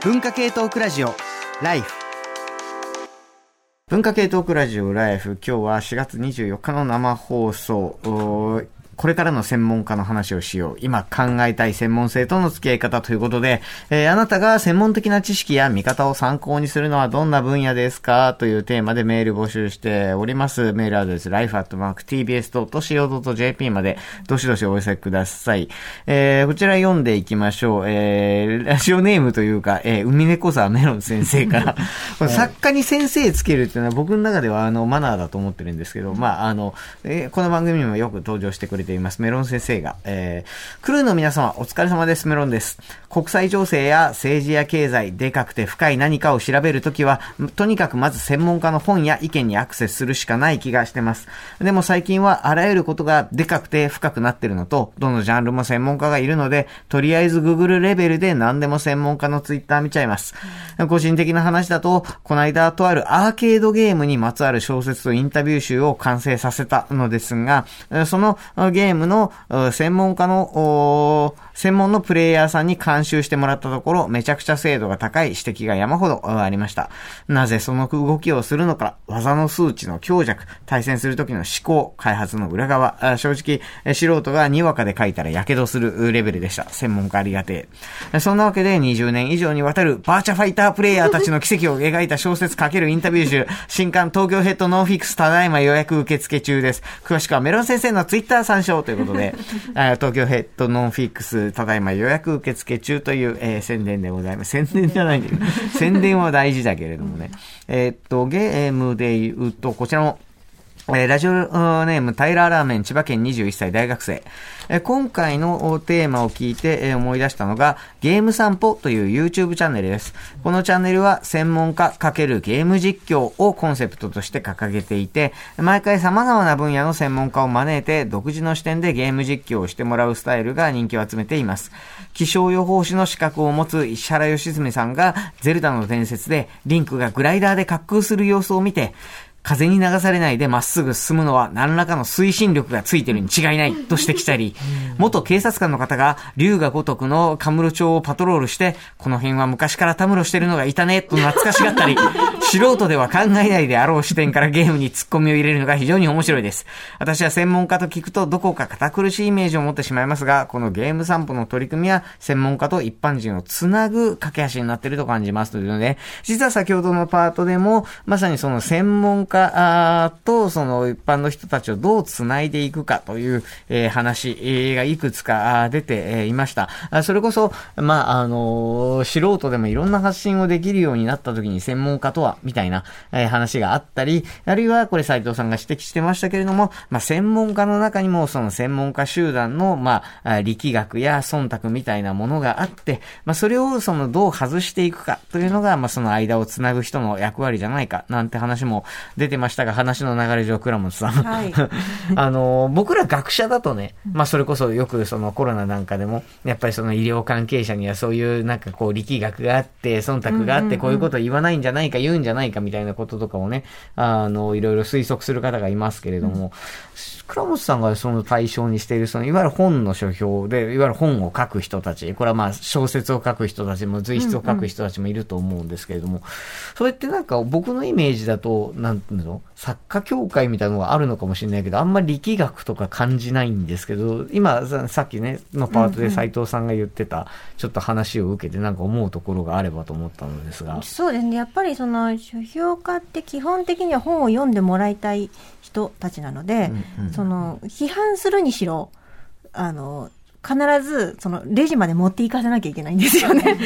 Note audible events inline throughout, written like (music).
文化系トークラジオライフ。文化系トークラジオライフ。今日は4月24日の生放送。これからの専門家の話をしよう。今考えたい専門性との付き合い方ということで、えー、あなたが専門的な知識や見方を参考にするのはどんな分野ですか？というテーマでメール募集しております。メールアドレス、life.tbs.co.jp まで、どしどしお寄せください。えー、こちら読んでいきましょう。えー、ラジオネームというか、えー、海猫沢メロン先生から (laughs) 作家に先生つけるっていうのは僕の中ではあのマナーだと思ってるんですけど、まあ、あの、えー、この番組にもよく登場してくれてています。メロン先生が。えー、クルーの皆様、お疲れ様です。メロンです。国際情勢や政治や経済、でかくて深い何かを調べるときは、とにかくまず専門家の本や意見にアクセスするしかない気がしてます。でも最近はあらゆることがでかくて深くなってるのと、どのジャンルも専門家がいるので、とりあえず Google レベルで何でも専門家の Twitter 見ちゃいます。個人的な話だと、この間とあるアーケードゲームにまつわる小説とインタビュー集を完成させたのですが、そのゲゲームの専門家の専門のプレイヤーさんに監修してもらったところ、めちゃくちゃ精度が高い指摘が山ほどありました。なぜその動きをするのか、技の数値の強弱、対戦する時の思考、開発の裏側、正直、素人がにわかで書いたら火傷するレベルでした。専門家ありがてえ。そんなわけで20年以上にわたるバーチャファイタープレイヤーたちの奇跡を描いた小説×インタビュー集、新刊東京ヘッドノンフィックスただいま予約受付中です。詳しくはメロン先生のツイッター参照ということで、(laughs) 東京ヘッドノンフィックスただいま予約受付中という、えー、宣伝でございます。宣伝じゃないんだけど、(laughs) 宣伝は大事だけれどもね。えー、っと、ゲームで言うと、こちらも、え、ラジオネーム、タイラーラーメン、千葉県21歳大学生。え今回のテーマを聞いて、え思い出したのが、ゲーム散歩という YouTube チャンネルです。このチャンネルは、専門家×ゲーム実況をコンセプトとして掲げていて、毎回様々な分野の専門家を招いて、独自の視点でゲーム実況をしてもらうスタイルが人気を集めています。気象予報士の資格を持つ石原良純さんが、ゼルダの伝説で、リンクがグライダーで滑空する様子を見て、風に流されないでまっすぐ進むのは何らかの推進力がついてるに違いないと指摘したり、元警察官の方が龍が如くのカムロ町をパトロールして、この辺は昔からたむろしてるのがいたねと懐かしがったり、(laughs) 素人では考えないであろう視点からゲームに突っ込みを入れるのが非常に面白いです。私は専門家と聞くとどこか堅苦しいイメージを持ってしまいますが、このゲーム散歩の取り組みは専門家と一般人をつなぐ架け橋になっていると感じますというので、実は先ほどのパートでも、まさにその専門家家とその一般の人たちをどう繋いでいくかという、えー、話がいくつか出ていました。それこそ、まあ、あの、素人でもいろんな発信をできるようになった時に専門家とは、みたいな、えー、話があったり、あるいはこれ斉藤さんが指摘してましたけれども、まあ、専門家の中にもその専門家集団の、まあ、力学や忖度みたいなものがあって、まあ、それをそのどう外していくかというのが、まあ、その間をつなぐ人の役割じゃないか、なんて話も出てましたが、話の流れ上、倉本さん。はい、(laughs) あの、僕ら学者だとね、まあそれこそよくそのコロナなんかでも、やっぱりその医療関係者にはそういうなんかこう力学があって、忖度があって、こういうことを言わないんじゃないか、言うんじゃないかみたいなこととかをね、あの、いろいろ推測する方がいますけれども、倉本さんがその対象にしている、そのいわゆる本の書評で、いわゆる本を書く人たち、これはまあ小説を書く人たちも随筆を書く人たちもいると思うんですけれども、うんうん、それってなんか僕のイメージだと、なんていうの？作家協会みたいなのがあるのかもしれないけど、あんまり力学とか感じないんですけど、今さっきね、のパートで斎藤さんが言ってた、ちょっと話を受けてなんか思うところがあればと思ったのですが。そうですね。やっぱりその書評家って基本的には本を読んでもらいたい人たちなので、うんうん、その批判するにしろあの必ずそのレジまで持っていかせなきゃいけないんですよね。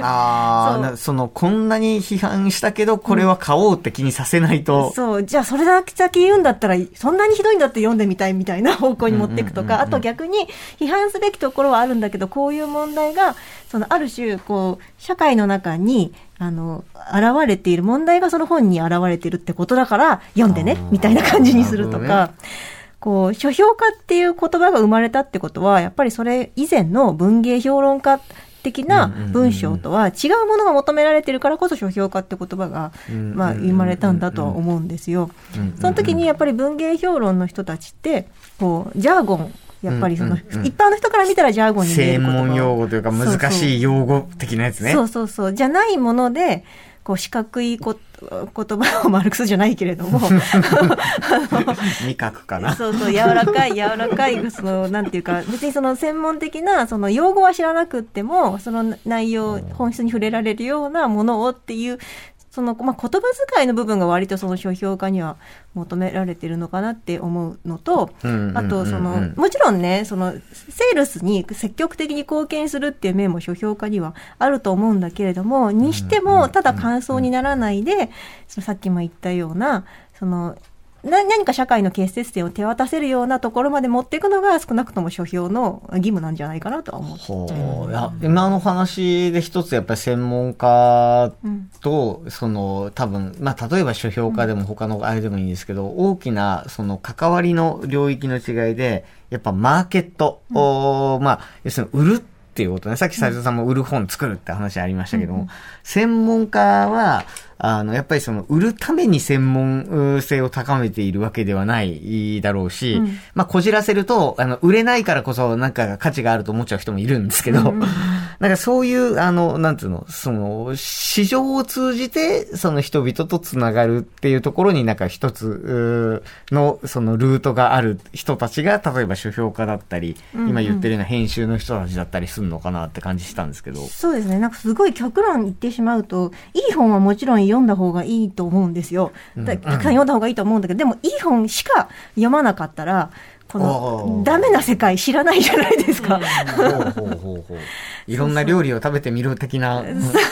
ああそのこんなに批判したけどこれは買おうって気にさせないと、うん、そう。じゃあそれだけ先言うんだったらそんなにひどいんだって読んでみたいみたいな方向に持っていくとか、あと逆に批判すべきところはあるんだけどこういう問題がそのある種こう社会の中にあの現れている問題がその本に現れているってことだから読んでねみたいな感じにするとか。こう、書評家っていう言葉が生まれたってことは、やっぱりそれ以前の文芸評論家的な文章とは違うものが求められてるからこそ書評家って言葉が、まあ、生まれたんだとは思うんですよ。その時にやっぱり文芸評論の人たちって、こう、ジャーゴンやっぱりその、一般の人から見たらジャーゴンに見える専言葉門用語というか難しい用語的なやつね。そうそうそう。じゃないもので、こう四角いこ言葉をマルクスじゃないけれども、(laughs) 味覚かな。そうそう、柔らかい、柔らかい、その、なんていうか、別にその専門的な、その用語は知らなくっても、その内容、本質に触れられるようなものをっていう、その、まあ、言葉遣いの部分が割とその書評家には求められてるのかなって思うのと、あと、その、もちろんね、その、セールスに積極的に貢献するっていう面も書評家にはあると思うんだけれども、にしても、ただ感想にならないで、そのさっきも言ったような、その、な何か社会の結節点を手渡せるようなところまで持っていくのが少なくとも書評の義務なんじゃないかなとは思って。ほう。いや、今の話で一つやっぱり専門家うんと、その、多分、まあ、例えば書評家でも他のあれでもいいんですけど、大きな、その、関わりの領域の違いで、やっぱマーケットを、まあ、要するに売るっていうことね。さっき斉藤さんも売る本作るって話ありましたけども、専門家は、あの、やっぱりその、売るために専門性を高めているわけではないだろうし、うん。まあ、こじらせると、あの、売れないからこそ、なんか価値があると思っちゃう人もいるんですけど、なんかそういう、あの、なんていうの、その、市場を通じて、その人々とつながるっていうところになんか一つの、そのルートがある人たちが、例えば書評家だったり、うんうん今言ってるような編集の人たちだったりするのかなって感じしたんですけど。そうですね。なんかすごい極論言ってしまうと、いい本はもちろん読んだ方がいいと思うんですよ。だたくさん読んだ方がいいと思うんだけど、でもいい本しか読まなかったら、このダメな世界知らないじゃないですか。いろんな料理を食べてみる的な。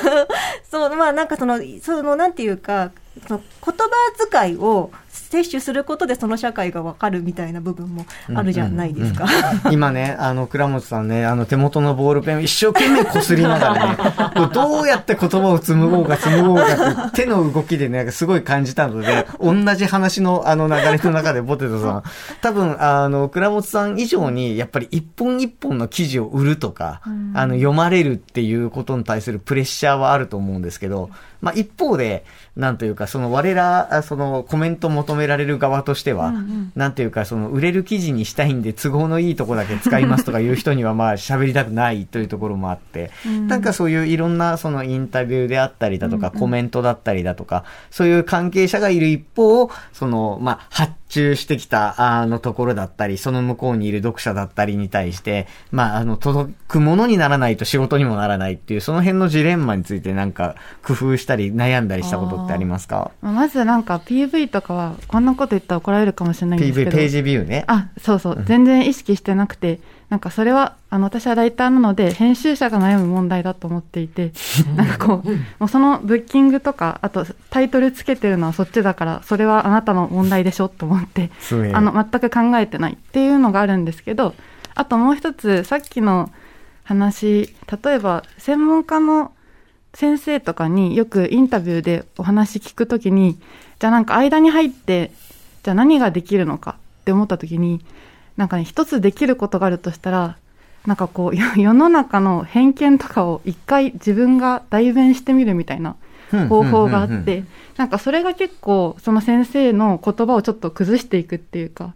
(laughs) そう、まあなんかその、そのなんていうか、その言葉遣いを摂取することでその社会がわかるみたいな部分もあるじゃないですか。今ね、あの、倉本さんね、あの、手元のボールペンを一生懸命擦りながらね、(laughs) こうどうやって言葉を紡ごうか紡ごうかって手の動きでね、すごい感じたので、同じ話のあの流れの中でポテトさん、多分、あの、倉本さん以上に、やっぱり一本一本の記事を売るとか、あの、読まれるっていうことに対するプレッシャーはあると思うんですけど、まあ、一方で、なんというか、その我ら、あそのコメント求められる側としては、なんていうか、その売れる記事にしたいんで都合のいいとこだけ使いますとかいう人にはまあ喋りたくないというところもあって、なんかそういういろんなそのインタビューであったりだとか、コメントだったりだとか、そういう関係者がいる一方、その、まあ、発注してきた、あのところだったり、その向こうにいる読者だったりに対して、まあ、あの、届くものにならないと仕事にもならないっていう、その辺のジレンマについてなんか工夫したり悩んだりしたことってありますか？まずなんか PV とかは、こんなこと言ったら怒られるかもしれないんですけ ?PV、ど。ページビューね。あ、そうそう。全然意識してなくて、なんかそれは、あの、私はライターなので、編集者が悩む問題だと思っていて、なんかこう、もうそのブッキングとか、あとタイトルつけてるのはそっちだから、それはあなたの問題でしょと思って、あの、全く考えてないっていうのがあるんですけど、あともう一つ、さっきの話、例えば、専門家の先生とかによくインタビューでお話聞くときに、じゃあなんか間に入って、じゃあ何ができるのかって思ったときに、なんかね、一つできることがあるとしたら、なんかこう、よ (laughs) 世の中の偏見とかを一回自分が代弁してみるみたいな方法があっうんうんうんて、なんかそれが結構、その先生の言葉をちょっと崩していくっていうか、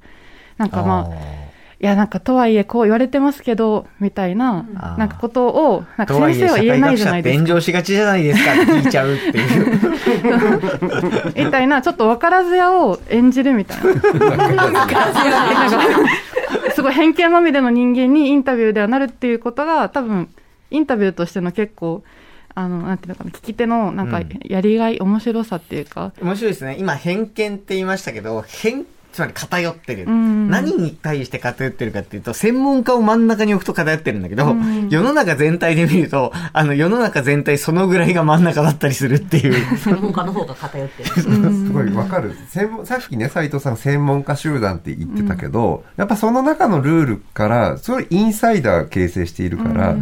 なんかまあ、いや、なんかとはいえこう言われてますけど、みたいな、なんかことを、なんか先生は言えないじゃないですか。炎上しがちじゃないですか聞いちゃうっていう。みたいな、ちょっと分からず屋を演じるみたいな。なんかすごい偏見まみれの人間にインタビューではなるっていうことが、多分、インタビューとしての結構、あの、なんていうのかな、聞き手の、なんかうん、やりがい、面白さっていうか、面白いですね。今、偏見って言いましたけど、偏、つまり偏ってる。ん何に対して偏ってるかっていうと、専門家を真ん中に置くと偏ってるんだけど、うん世の中全体で見ると、あの、世の中全体そのぐらいが真ん中だったりするっていう。(laughs) 専門家の方が偏ってる。(laughs) すごいわかる。専門さっきね、斉藤さん専門家集団って言ってたけど、やっぱその中のルールから、それインサイダー形成しているから、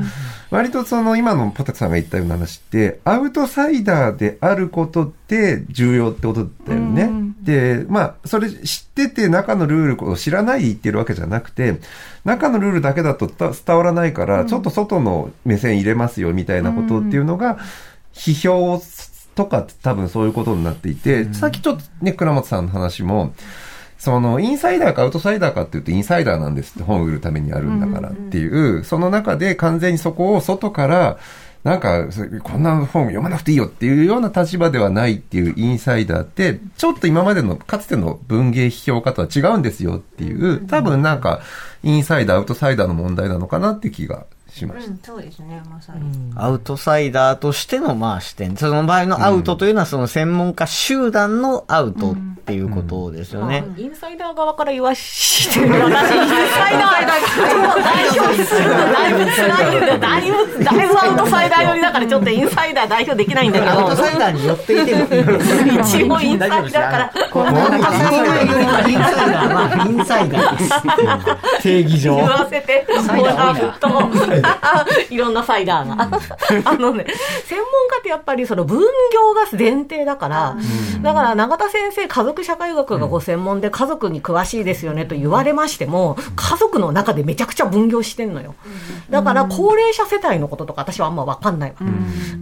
割とその今のポテトさんが言ったような話って、アウトサイダーであることって重要ってことだよね。うんで、まあ、それ知ってて中のルールを知らないで言ってるわけじゃなくて、中のルールだけだと伝伝わらないから、ちょっと外の目線入れますよみたいなことっていうのが、批評とかって多分そういうことになっていて、さっきちょっとね、倉本さんの話も、その、インサイダーかアウトサイダーかって言うと、インサイダーなんですって本を売るためにあるんだからっていう、その中で完全にそこを外から、なんか、そこんな本読まなくていいよっていうような立場ではないっていうインサイダーって、ちょっと今までのかつての文芸批評家とは違うんですよっていう、多分なんか、インサイダー、アウトサイダーの問題なのかなって気がしました。うん、そうですね、まさに。アウトサイダーとしての、まあ、視点。その場合のアウトというのは、その専門家集団のアウトっていうことですよね。インサイダー側から言わしてる。私、インサイダー代表するのだいぶ辛いんだよ。だいぶ、だいぶアウトサイダー寄りだから、ちょっとインサイダー代表できないんだけアウトど。サイダーに寄っていても。一応インサイダーから。こう、なんか、インサイダー、まあ、インサイダーです。定義上。言わせてもらうと、(laughs) いろんなサイダーが。(laughs) あのね、専門家ってやっぱりその分業が前提だから、だから永田先生、家族社会学がご専門で家族に詳しいですよねと言われましても、家族の中でめちゃくちゃ分業してんのよ。だから高齢者世帯のこととか私はあんまわかんないわ。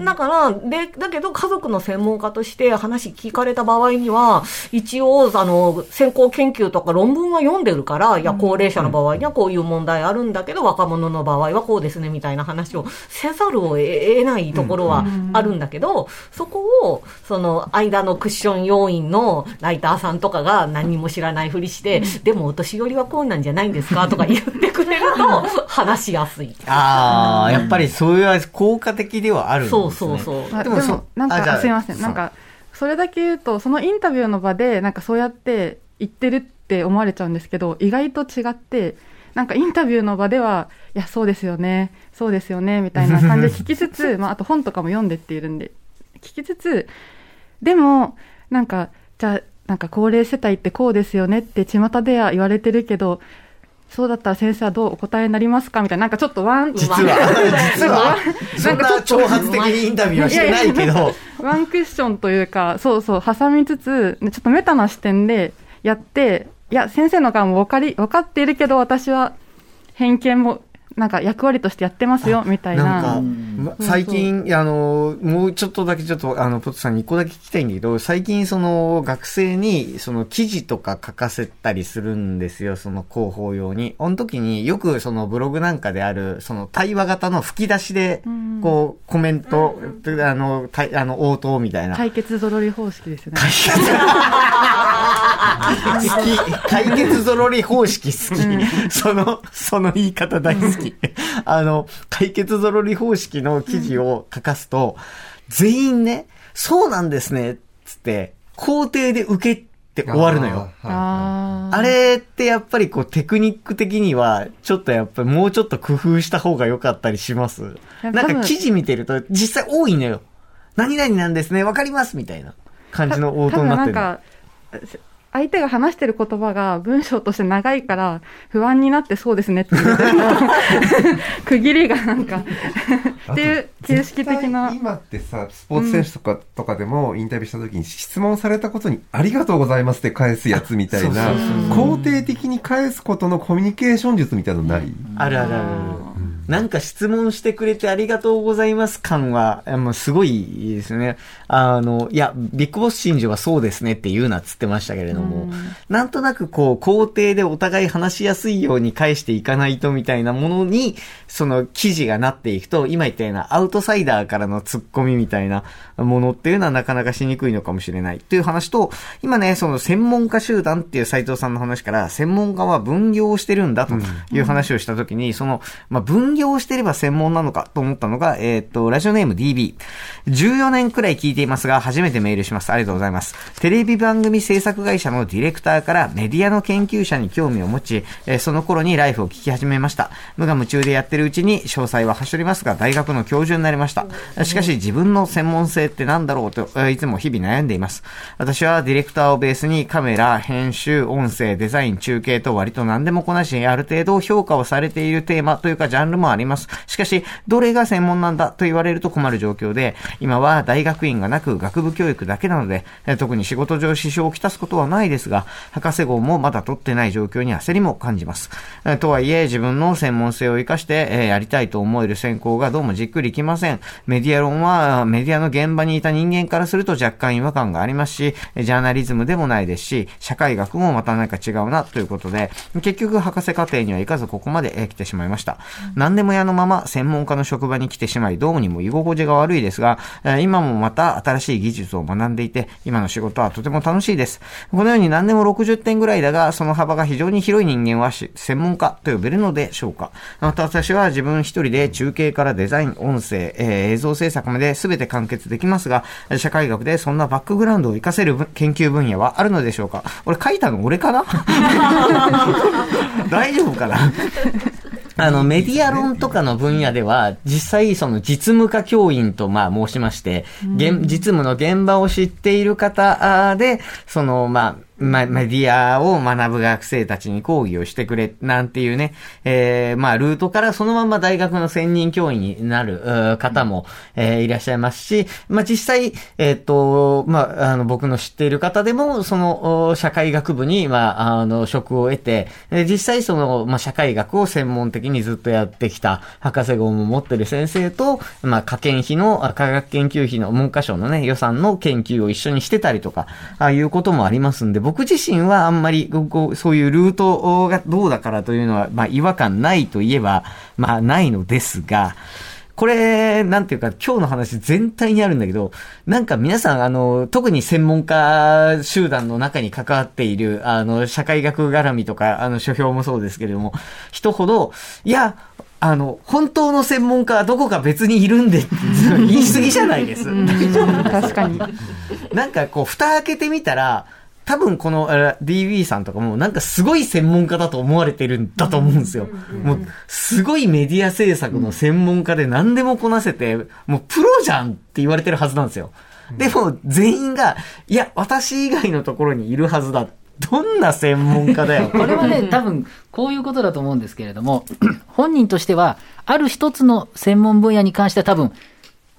だから、で、だけど家族の専門家として話聞かれた場合には、一応、あの、先行研究とか論文は読んでるから、いや、高齢者の場合にはこういう問題あるんだけど、若者の場合はこうですね、みたいな話をせざるを得ないところはあるんだけど、そこを、その、間のクッション要員のライターさんとかが何も知らないふりして、でもお年寄りはこうなんじゃないんですか？とか言ってくれると、(laughs) 話しやすい。ああ、やっぱりそういう効果的ではあるんですね。そうそうそう。あでもでもそなんかすいませんそうなんかそれだけ言うとそのインタビューの場でなんかそうやって言ってるって思われちゃうんですけど意外と違ってなんかインタビューの場ではいやそうですよねそうですよねみたいな感じで聞きつつ (laughs) まああと本とかも読んでっているんで聞きつつでもなんかじゃあなんか高齢世帯ってこうですよねって巷では言われてるけどそうだったら先生はどうお答えになりますか？みたいななんかちょっとワン実は、実は、そんな挑発的にインタビューはしてないけど、ワンクッションというか、そうそう、挟みつつ、ちょっとメタな視点でやって、いや、先生の側も分かり、分かっているけど、私は偏見も、なんか役割としてやってますよ、みたいな。なんか、ま最近、あの、もうちょっとだけちょっと、あの、ポットさんに一個だけ聞きたいんだけど、最近その、学生に、その、記事とか書かせたりするんですよ、その広報用に。あの時によくそのブログなんかである、その対話型の吹き出しで、こう、コメント、あの、たあの、応答みたいな。解決ぞろり方式ですよね。好き。解決ぞろり方式好き。その、その言い方大好き。あの、解決ぞろり方式の記事を書かすと、全員ね、そうなんですね、つって、肯定で受けて終わるのよ。ああれってやっぱりこうテクニック的には、ちょっとやっぱりもうちょっと工夫した方が良かったりします？なんか記事見てると実際多いのよ。何々なんですね、わかりますみたいな感じの応答になってる。相手が話してる言葉が文章として長いから不安になってそうですねっていう (laughs) 区切りがなんか。っていう形式的な。今ってさ、スポーツ選手とか、とかでもインタビューした時に質問されたことにありがとうございますって返すやつみたいな、肯定的に返すことのコミュニケーション術みたいなのない、あるあるある。なんか質問してくれてありがとうございます感は、もうすごいですね。あの、いや、ビッグボス真珠はそうですねって言うなっつってましたけれども、なんとなくこう、肯定でお互い話しやすいように返していかないとみたいなものに、その記事がなっていくと、今言ったようなアウトサイダーからの突っ込みみたいなものっていうのはなかなかしにくいのかもしれないっていう話と、今ね、その専門家集団っていう斉藤さんの話から、専門家は分業をしてるんだという話をしたときに、その、まあ、分業をしてれば専門なのかと思ったのが、えーっと、ラジオネーム DB。14年くらい聞いていますが、初めてメールします。ありがとうございます。テレビ番組制作会社のディレクターからメディアの研究者に興味を持ち、えーその頃にライフを聞き始めました。無我夢中でやってるうちに詳細は走りますが、大学の教授になりました。しかし自分の専門性って何だろうと、いつも日々悩んでいます。私はディレクターをベースにカメラ、編集、音声、デザイン、中継と割と何でもこなし、ある程度評価をされているテーマというかジャンルももあります。しかし、どれが専門なんだと言われると困る状況で、今は大学院がなく学部教育だけなので、特に仕事上支障をきたすことはないですが、博士号もまだ取ってない状況に焦りも感じます。とはいえ、自分の専門性を生かして、えやりたいと思える専攻がどうもじっくりきません。メディア論は、メディアの現場にいた人間からすると若干違和感がありますし、ジャーナリズムでもないですし、社会学もまた何か違うなということで、結局博士課程には行かずここまで来てしまいました。何でも屋のまま専門家の職場に来てしまい、どうにも居心地が悪いですが、今もまた新しい技術を学んでいて、今の仕事はとても楽しいです。このように何でも60点ぐらいだが、その幅が非常に広い人間は専門家と呼べるのでしょうか。また私は自分一人で中継からデザイン、音声、えー映像制作まで全て完結できますが、社会学でそんなバックグラウンドを活かせる研究分野はあるのでしょうか俺書いたの俺かな？(laughs) 大丈夫かな？(laughs) あの、メディア論とかの分野では、実際、その実務家教員と、まあ、申しまして、現実務の現場を知っている方で、その、まあ、ま、メディアを学ぶ学生たちに講義をしてくれ、なんていうね、えー、まあ、ルートからそのまま大学の専任教員になる方も、えーいらっしゃいますし、まあ、実際、えっ、と、まあ、あの、僕の知っている方でも、その、社会学部に、まあ、あの、職を得て、実際その、まあ、社会学を専門的にずっとやってきた博士号も持ってる先生と、まあ、科研費の、科学研究費の文科省のね、予算の研究を一緒にしてたりとか、ああいうこともありますんで、僕自身はあんまり、こうそういうルートがどうだからというのは、まあ、違和感ないといえば、まあ、ないのですが、これ、なんていうか、今日の話全体にあるんだけど、なんか皆さん、あの、特に専門家集団の中に関わっている、あの、社会学絡みとか、あの、書評もそうですけれども、人ほど、いや、あの、本当の専門家はどこか別にいるんで言い過ぎじゃないです。確かに。なんかこう、蓋開けてみたら、多分このえー DB さんとかもなんかすごい専門家だと思われてるんだと思うんですよ。もう、すごいメディア制作の専門家で何でもこなせて、もうプロじゃんって言われてるはずなんですよ。でも全員が、いや、私以外のところにいるはずだ。どんな専門家だよ。(laughs) これはね、(laughs) 多分、こういうことだと思うんですけれども、(clears throat) 本人としては、ある一つの専門分野に関しては多分、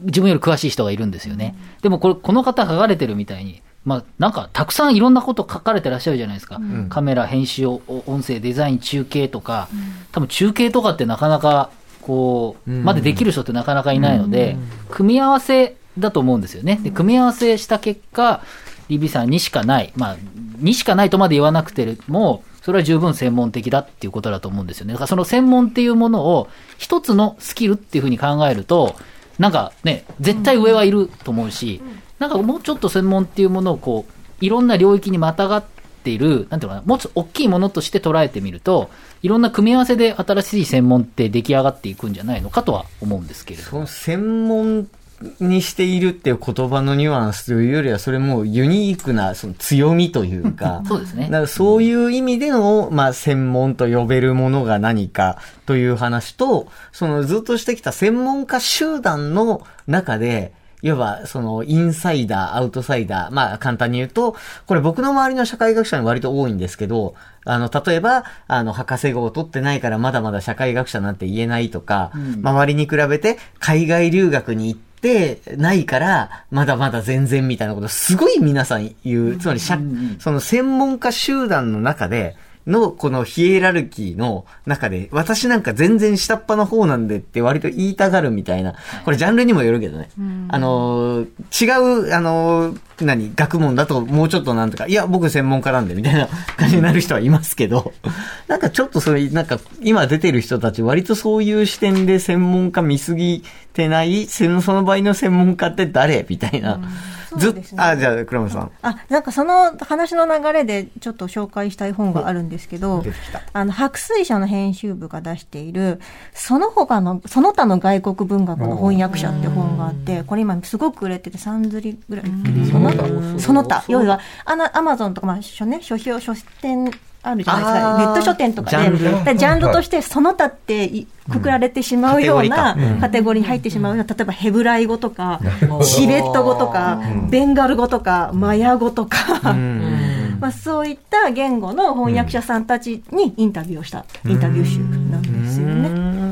自分より詳しい人がいるんですよね。でもこれ、この方書かれてるみたいに、まあ、なんか、たくさんいろんなこと書かれてらっしゃるじゃないですか。カメラ、編集、お音声、デザイン、中継とか、多分中継とかってなかなか、こう、うん。までできる人ってなかなかいないので、組み合わせだと思うんですよね。で、組み合わせした結果、リビさんにしかない、まあ、にしかないとまで言わなくても、それは十分専門的だっていうことだと思うんですよね。だからその専門っていうものを一つのスキルっていうふうに考えると、なんかね、絶対上はいると思うし、なんかもうちょっと専門っていうものをこう、いろんな領域にまたがっている、なんていうのかな、もうちょっと大きいものとして捉えてみると、いろんな組み合わせで新しい専門って出来上がっていくんじゃないのかとは思うんですけれどその専門にしているっていう言葉のニュアンスというよりは、それもうユニークなその強みというか、(laughs) そうですね。だからそういう意味での、まあ、専門と呼べるものが何かという話と、そのずっとしてきた専門家集団の中で、いわば、その、インサイダー、アウトサイダー。まあ、簡単に言うと、これ僕の周りの社会学者に割と多いんですけど、あの、例えば、あの、博士号を取ってないからまだまだ社会学者なんて言えないとか、周りに比べて海外留学に行ってないから、まだまだ全然みたいなこと、すごい皆さん言う。つまり、社その専門家集団の中で、の、このヒエラルキーの中で、私なんか全然下っ端の方なんでって割と言いたがるみたいな、これジャンルにもよるけどね。あのー、違う、あのー、何、学問だともうちょっとなんとか、いや、僕専門家なんでみたいな感じになる人はいますけど、(laughs) なんかちょっとそれ、なんか今出てる人たち割とそういう視点で専門家見すぎてない、そのその場合の専門家って誰？みたいな。ずっあ、じゃあ、倉本さん。あ、なんかその話の流れでちょっと紹介したい本があるんですけど出てきた、あの、白水社の編集部が出している、その他の、その他の外国文学の翻訳者って本があって、これ今すごく売れてて3釣りぐらいその他。その他。要は、あの、アマゾンとか、まあ、書ね、書評、書店、あるじゃないですか。ネット書店とかで。ジャジャンルとして、その他っていくくられてしまうようなカテゴリーかうん。カテゴリーに入ってしまうような、例えばヘブライ語とか、チベット語とか、ベンガル語とか、マヤ語とか、まあ、そういった言語の翻訳者さんたちにインタビューをしたインタビュー集なんですよね。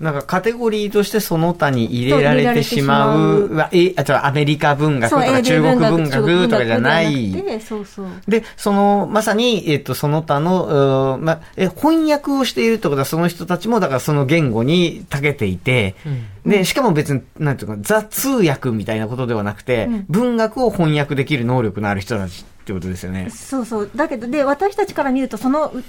なんかカテゴリーとしてその他に入れられてしまう、そうわえ、あ、じゃアメリカ文学とか中国文学とかじゃない。そうそう。で、その、まさに、えっ、と、その他の、ま、え、翻訳をしているってことは、その人たちも、だからその言語に長けていて、で、しかも別に、なんていうか、ザ通訳みたいなことではなくて、うん。文学を翻訳できる能力のある人たちってことですよね。そうそう。だけど、で、私たちから見ると、その、うきっ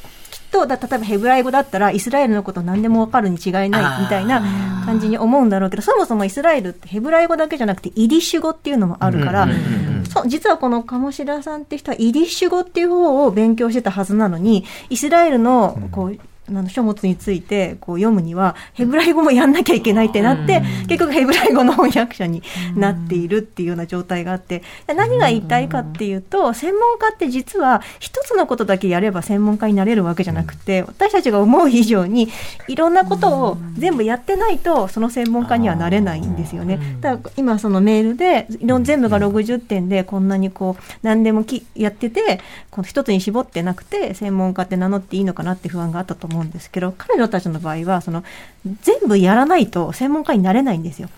と、だ例えばヘブライ語だったら、イスラエルのこと何でもわかるに違いないみたいな感じに思うんだろうけど、そもそもイスラエルってヘブライ語だけじゃなくて、イディッシュ語っていうのもあるから、うんうんうんうんそう実はこの鴨志田さんって人はイディッシュ語っていう方を勉強してたはずなのに、イスラエルの、こう、あの書物についてこう読むには、ヘブライ語もやんなきゃいけないってなって、結局ヘブライ語の翻訳者になっているっていうような状態があって、何が言いたいかっていうと、専門家って実は一つのことだけやれば専門家になれるわけじゃなくて、私たちが思う以上に、いろんなことを全部やってないと、その専門家にはなれないんですよね。だから今そのメールで、全部が60点でこんなにこう、何でもきやってて、この一つに絞ってなくて、専門家って名乗っていいのかなって不安があったと思うんですけど、彼女たちの場合は、その、全部やらないと専門家になれないんですよ。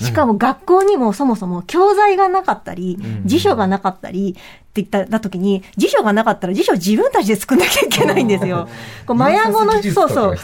しかも学校にもそもそも教材がなかったり、辞書がなかったりって言った時に、辞書がなかったら辞書自分たちで作んなきゃいけないんですよ。こうマヤ語の、そうそう。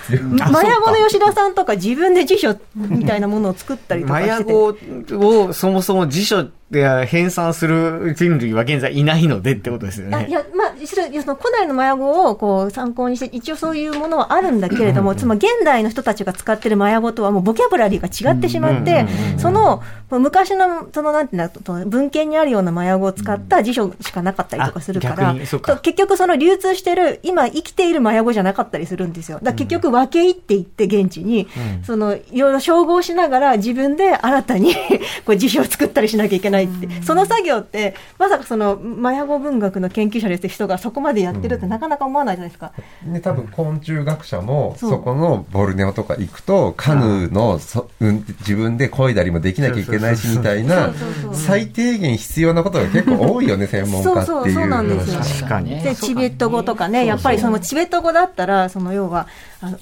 マヤ語の吉田さんとか自分で辞書みたいなものを作ったりとかマヤしてて。語をそもそも辞書で編纂する人類は現在いないのでってことですよね。あいや、まあ、その古代のマヤ語をこう参考にして、一応そういうものはあるんだけれども、つまり現代の人たちが使ってるマヤ語とはもうボキャブラリーが違ってしまって、その、昔の、そのなんていうんだと、文献にあるようなマヤ語を使った辞書しかなかったりとかするかあら、か。と結局その流通してる、今生きているマヤ語じゃなかったりするんですよ。だから結局分け入っていって現地に、その、いろいろ照合しながら自分で新たに (laughs) こう辞書を作ったりしなきゃいけないって、その作業って、まさかその、マヤ語文学の研究者ですって人がそこまでやってるってなかなか思わないじゃないですか。ね、多分昆虫学者もそこのボルネオとか行くとカヌーのそ、うん、自分で漕いだりもできなきゃいけないしみたいな最低限必要なことが結構多いよね (laughs) 専門そうそうそうなんですよ。話確かに。で、チベット語とかね、やっぱりそのチベット語だったら、その要は、あの、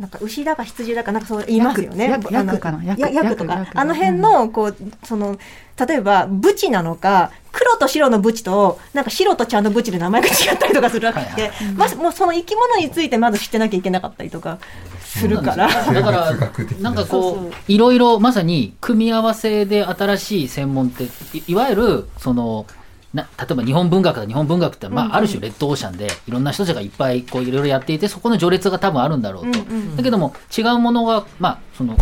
なんか牛だか羊だかなんかそう言いますよね。ヤクかな。ヤクやヤクとかあの辺の、こう、その、例えば、ブチなのか、黒と白のブチと、なんか白と茶のブチで名前が違ったりとかするわけで、まず、もうその生き物についてまず知ってなきゃいけなかったりとかするから。だからな。なんかこう、いろいろまさに組み合わせで新しい専門って、いいわゆる、その、な例えば日本文学だ日本文学って、まあ、ある種レッドオーシャンでいろんな人たちがいっぱいこういろいろやっていてそこの序列が多分あるんだろうと、うんうんだけども違うものが、まあ、その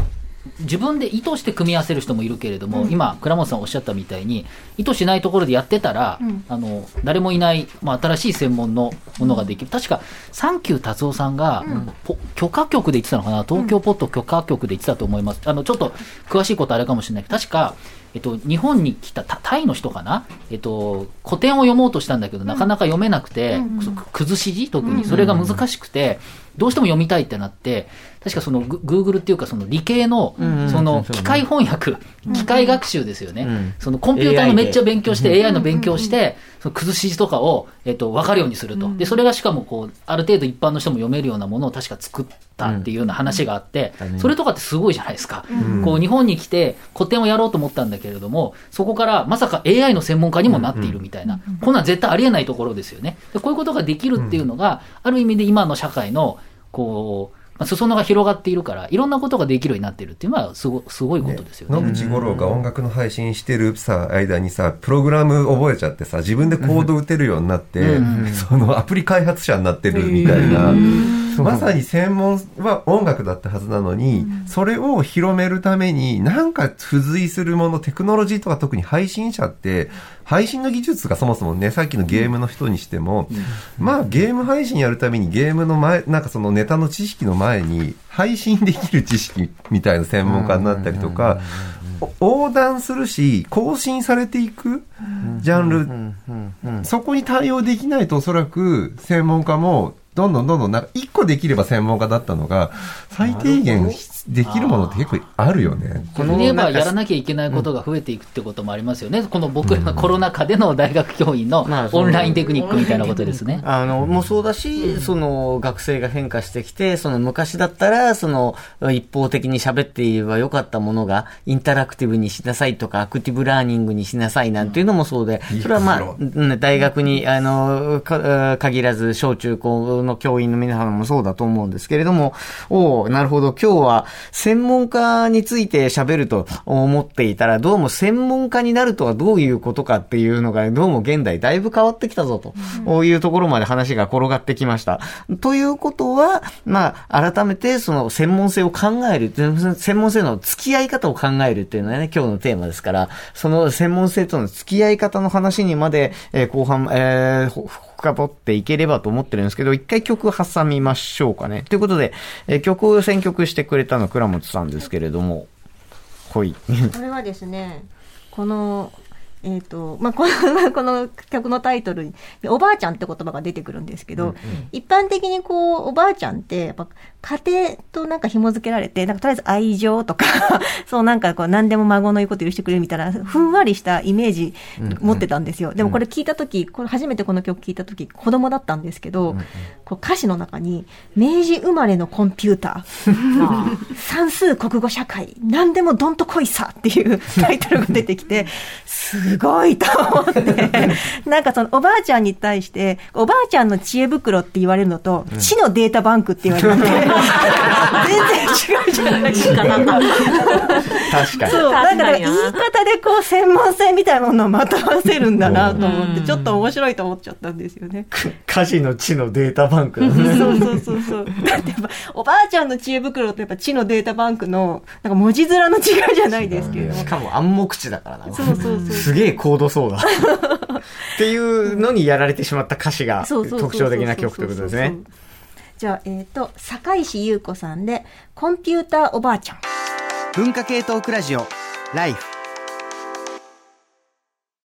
自分で意図して組み合わせる人もいるけれども、今倉本さんおっしゃったみたいに意図しないところでやってたら、うん。あの誰もいない、まあ、新しい専門のものができる。確か三久達夫さんが、ポ許可局で言ってたのかな？東京ポット許可局で言ってたと思います、あのちょっと詳しいことあれかもしれない。けど確かえっと、日本に来たタタイの人かな、えっと、古典を読もうとしたんだけど、なかなか読めなくて、そ崩し字？特に、それが難しくて、どうしても読みたいってなって、確かそのググーグルっていうかその理系のんその機械翻訳、機械学習ですよね、うん。そのコンピューターのめっちゃ勉強して AI の勉強して、その崩し字とかを、えっと、分かるようにすると。で、それがしかもこう、ある程度一般の人も読めるようなものを確か作ったっていうような話があって、うん。それとかってすごいじゃないですか。こう、日本に来て古典をやろうと思ったんだけれども、そこからまさか AI の専門家にもなっているみたいな、こんなん絶対ありえないところですよね。でこういうことができるっていうのが、ある意味で今の社会の、こう、まあ、裾野が広がっているから、いろんなことができるようになってるっていうのは、すごすごいことですよね。野口五郎が音楽の配信してるさ、間にさ、プログラム覚えちゃってさ、自分でコード打てるようになって、そのアプリ開発者になってるみたいな、まさに専門は音楽だったはずなのに、それを広めるために、なんか付随するもの、テクノロジーとか特に配信者って、配信の技術がそもそもね、さっきのゲームの人にしても、まあゲーム配信やるためにゲームの前、なんかそのネタの知識の前に、配信できる知識みたいな専門家になったりとか、お横断するし、更新されていくジャンル、そこに対応できないとおそらく専門家もどんどんどんどんなんか一個できれば専門家だったのが、最低限できるものって結構あるよね。この言えばやらなきゃいけないことが増えていくってこともありますよね。この僕らのコロナ禍での大学教員のオンラインテクニックみたいなことですね。あの、もうそうだし、その、学生が変化してきて、その昔だったら、その、一方的に喋っていればよかったものが、インタラクティブにしなさいとか、アクティブラーニングにしなさいなんていうのもそうで、それはまあ、うん大学に、あの、か限らず、小中高の教員の皆さんもそうだと思うんですけれども、おおなるほど、今日は、専門家について喋ると思っていたら、どうも専門家になるとはどういうことかっていうのが、どうも現代だいぶ変わってきたぞと、こういうところまで話が転がってきました。ということは、まあ、改めてその専門性を考える、専門性の付き合い方を考えるっていうのはね、今日のテーマですから、その専門性との付き合い方の話にまで、えー後半、えーほ深掘っていければと思ってるんですけど、一回曲挟みましょうかね。ということで、えー曲を選曲してくれたの倉本さんですけれども、はい。これはですね、この、えっ、と、まあ、この、(laughs) この曲のタイトルに、おばあちゃんって言葉が出てくるんですけど、一般的にこう、おばあちゃんって、やっぱ家庭となんか紐付けられて、なんかとりあえず愛情とか、(laughs) そうなんかこう、何でも孫の言うこと許してくれるみたいな、ふんわりしたイメージ持ってたんですよ。でもこれ聞いたとき、これ初めてこの曲聞いたとき、子供だったんですけど、こう歌詞の中に、明治生まれのコンピューター、(laughs) 算数国語社会、何でもどんと来いさっていうタイトルが出てきて、すごいと思って、(laughs) なんかそのおばあちゃんに対して、おばあちゃんの知恵袋って言われるのと、知のデータバンクって言われるの。で、(laughs) 全然違うじゃないですか。(laughs) 確かに。そう、なんか確かにな言い方でこう専門性みたいなものをまとわせるんだなと思って、ちょっと面白いと思っちゃったんですよね。(laughs) 家事の知のデータバンクだね。そうそうそうそう。だってやっぱ、おばあちゃんの知恵袋とやっぱ知のデータバンクの、なんか文字面の違いじゃないですけれどもし。かも暗黙知だからな。そうそうそう。すげえ高度そうだ。っていうのにやられてしまった歌詞が特徴的な曲ということですね。。じゃあ、えっ、と、坂石優子さんで、コンピューターおばあちゃん。文化系トークラジオライフ。